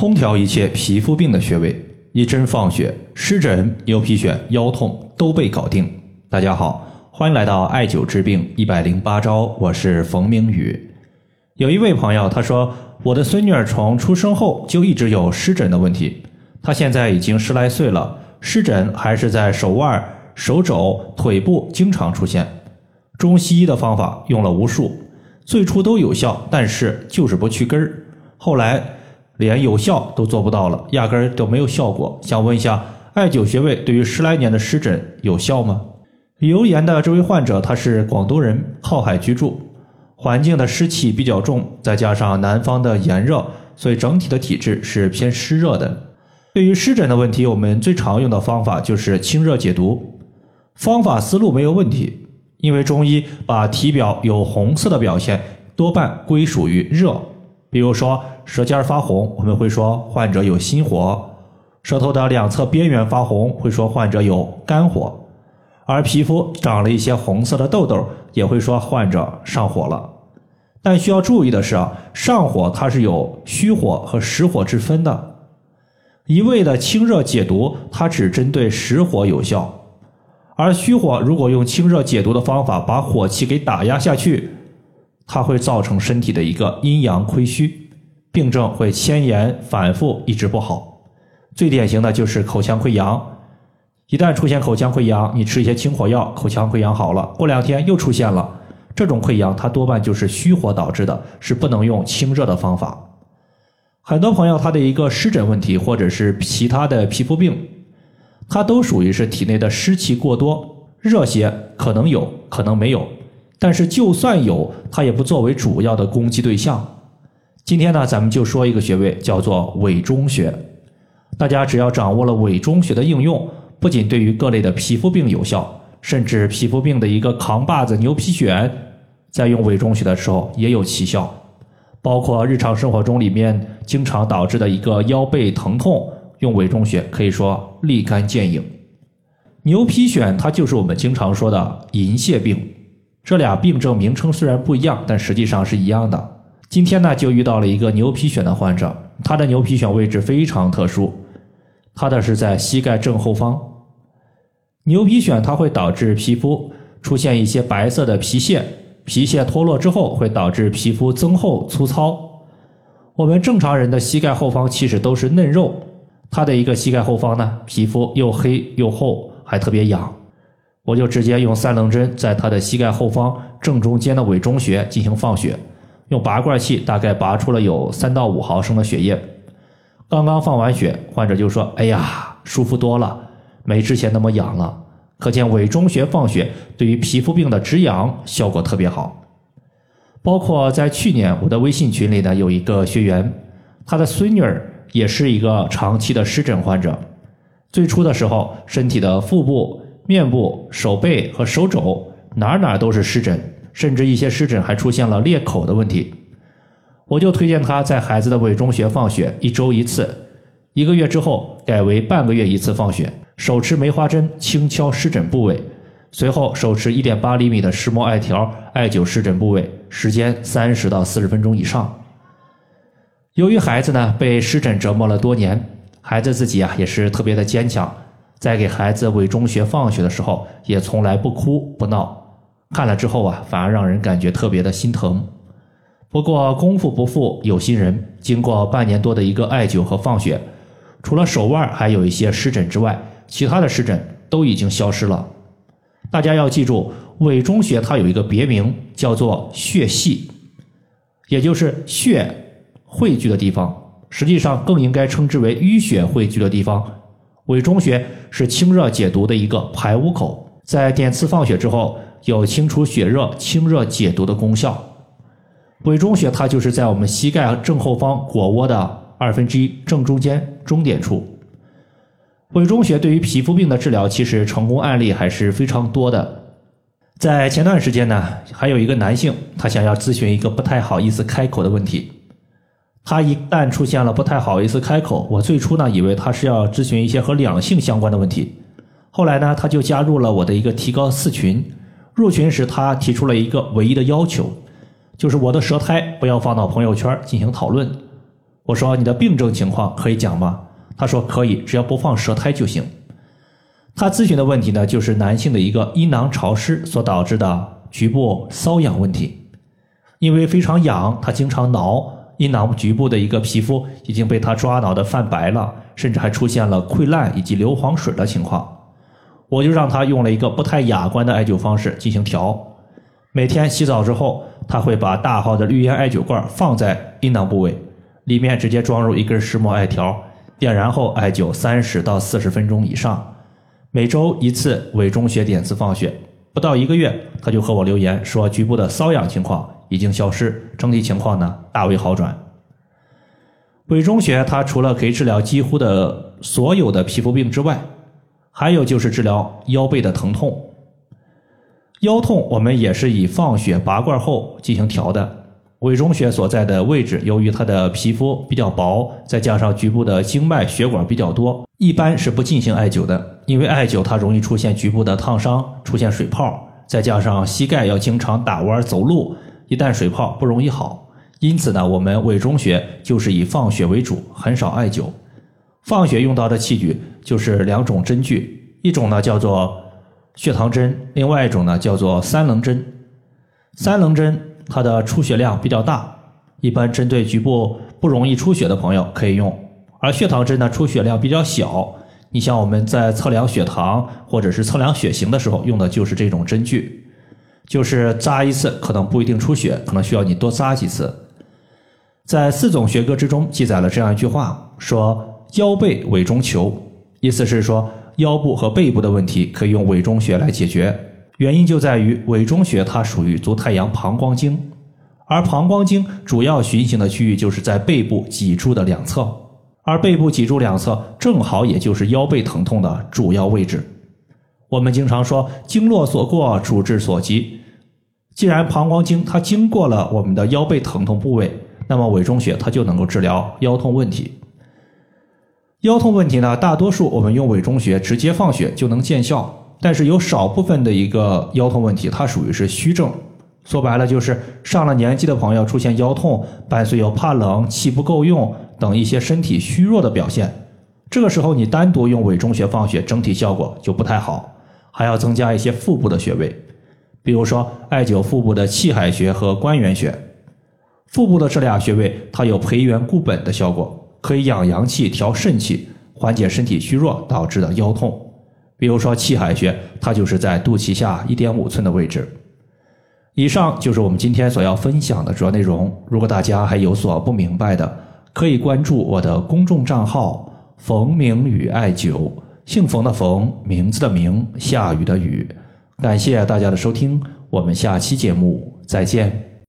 空调一切皮肤病的穴位，一针放血，湿疹、牛皮癣、腰痛都被搞定。大家好，欢迎来到艾灸治病一百零八招，我是冯明宇。有一位朋友他说，我的孙女儿从出生后就一直有湿疹的问题，她现在已经十来岁了，湿疹还是在手腕、手肘、腿部经常出现。中西医的方法用了无数，最初都有效，但是就是不去根儿，后来。连有效都做不到了，压根儿都没有效果。想问一下，艾灸穴位对于十来年的湿疹有效吗？留言的这位患者他是广东人，靠海居住，环境的湿气比较重，再加上南方的炎热，所以整体的体质是偏湿热的。对于湿疹的问题，我们最常用的方法就是清热解毒，方法思路没有问题，因为中医把体表有红色的表现多半归属于热，比如说。舌尖发红，我们会说患者有心火；舌头的两侧边缘发红，会说患者有肝火；而皮肤长了一些红色的痘痘，也会说患者上火了。但需要注意的是啊，上火它是有虚火和实火之分的。一味的清热解毒，它只针对实火有效；而虚火如果用清热解毒的方法把火气给打压下去，它会造成身体的一个阴阳亏虚。病症会迁延反复，一直不好。最典型的就是口腔溃疡，一旦出现口腔溃疡，你吃一些清火药，口腔溃疡好了，过两天又出现了。这种溃疡它多半就是虚火导致的，是不能用清热的方法。很多朋友他的一个湿疹问题，或者是其他的皮肤病，它都属于是体内的湿气过多，热邪可能有可能没有，但是就算有，它也不作为主要的攻击对象。今天呢，咱们就说一个穴位，叫做委中穴。大家只要掌握了委中穴的应用，不仅对于各类的皮肤病有效，甚至皮肤病的一个扛把子牛皮癣，在用委中穴的时候也有奇效。包括日常生活中里面经常导致的一个腰背疼痛，用委中穴可以说立竿见影。牛皮癣它就是我们经常说的银屑病，这俩病症名称虽然不一样，但实际上是一样的。今天呢，就遇到了一个牛皮癣的患者，他的牛皮癣位置非常特殊，他的是在膝盖正后方。牛皮癣它会导致皮肤出现一些白色的皮屑，皮屑脱落之后会导致皮肤增厚粗糙。我们正常人的膝盖后方其实都是嫩肉，他的一个膝盖后方呢，皮肤又黑又厚，还特别痒。我就直接用三棱针在他的膝盖后方正中间的委中穴进行放血。用拔罐器大概拔出了有三到五毫升的血液，刚刚放完血，患者就说：“哎呀，舒服多了，没之前那么痒了。”可见委中穴放血对于皮肤病的止痒效果特别好。包括在去年我的微信群里呢，有一个学员，他的孙女儿也是一个长期的湿疹患者，最初的时候，身体的腹部、面部、手背和手肘哪哪都是湿疹。甚至一些湿疹还出现了裂口的问题，我就推荐他在孩子的委中穴放血，一周一次，一个月之后改为半个月一次放血，手持梅花针轻敲湿疹部位，随后手持一点八厘米的石墨艾条艾灸湿疹部位，时间三十到四十分钟以上。由于孩子呢被湿疹折磨了多年，孩子自己啊也是特别的坚强，在给孩子委中穴放血的时候，也从来不哭不闹。看了之后啊，反而让人感觉特别的心疼。不过功夫不负有心人，经过半年多的一个艾灸和放血，除了手腕还有一些湿疹之外，其他的湿疹都已经消失了。大家要记住，委中穴它有一个别名叫做血系，也就是血汇聚的地方。实际上更应该称之为淤血汇聚的地方。委中穴是清热解毒的一个排污口，在点刺放血之后。有清除血热、清热解毒的功效。委中穴它就是在我们膝盖正后方腘窝的二分之一正中间中点处。委中穴对于皮肤病的治疗，其实成功案例还是非常多的。在前段时间呢，还有一个男性，他想要咨询一个不太好意思开口的问题。他一旦出现了不太好意思开口，我最初呢以为他是要咨询一些和两性相关的问题。后来呢，他就加入了我的一个提高四群。入群时，他提出了一个唯一的要求，就是我的舌苔不要放到朋友圈进行讨论。我说你的病症情况可以讲吗？他说可以，只要不放舌苔就行。他咨询的问题呢，就是男性的一个阴囊潮湿所导致的局部瘙痒问题。因为非常痒，他经常挠阴囊局部的一个皮肤已经被他抓挠的泛白了，甚至还出现了溃烂以及硫磺水的情况。我就让他用了一个不太雅观的艾灸方式进行调。每天洗澡之后，他会把大号的绿烟艾灸罐放在阴囊部位，里面直接装入一根石墨艾条，点燃后艾灸三十到四十分钟以上，每周一次委中穴点刺放血。不到一个月，他就和我留言说局部的瘙痒情况。已经消失，整体情况呢大为好转。委中穴它除了可以治疗几乎的所有的皮肤病之外，还有就是治疗腰背的疼痛。腰痛我们也是以放血拔罐后进行调的。委中穴所在的位置，由于它的皮肤比较薄，再加上局部的经脉血管比较多，一般是不进行艾灸的，因为艾灸它容易出现局部的烫伤，出现水泡，再加上膝盖要经常打弯走路。一旦水泡不容易好，因此呢，我们委中穴就是以放血为主，很少艾灸。放血用到的器具就是两种针具，一种呢叫做血糖针，另外一种呢叫做三棱针。三棱针它的出血量比较大，一般针对局部不容易出血的朋友可以用。而血糖针呢出血量比较小，你像我们在测量血糖或者是测量血型的时候用的就是这种针具。就是扎一次可能不一定出血，可能需要你多扎几次。在四种学科之中记载了这样一句话，说腰背委中求，意思是说腰部和背部的问题可以用委中穴来解决。原因就在于委中穴它属于足太阳膀胱经，而膀胱经主要循行的区域就是在背部脊柱的两侧，而背部脊柱两侧正好也就是腰背疼痛的主要位置。我们经常说经络所过，主治所及。既然膀胱经它经过了我们的腰背疼痛部位，那么委中穴它就能够治疗腰痛问题。腰痛问题呢，大多数我们用委中穴直接放血就能见效，但是有少部分的一个腰痛问题，它属于是虚症。说白了就是上了年纪的朋友出现腰痛，伴随有怕冷、气不够用等一些身体虚弱的表现。这个时候你单独用委中穴放血，整体效果就不太好，还要增加一些腹部的穴位。比如说，艾灸腹部的气海穴和关元穴，腹部的这俩穴位，它有培元固本的效果，可以养阳气、调肾气，缓解身体虚弱导致的腰痛。比如说气海穴，它就是在肚脐下一点五寸的位置。以上就是我们今天所要分享的主要内容。如果大家还有所不明白的，可以关注我的公众账号“冯明宇艾灸”，姓冯的冯，名字的名，下雨的雨。感谢大家的收听，我们下期节目再见。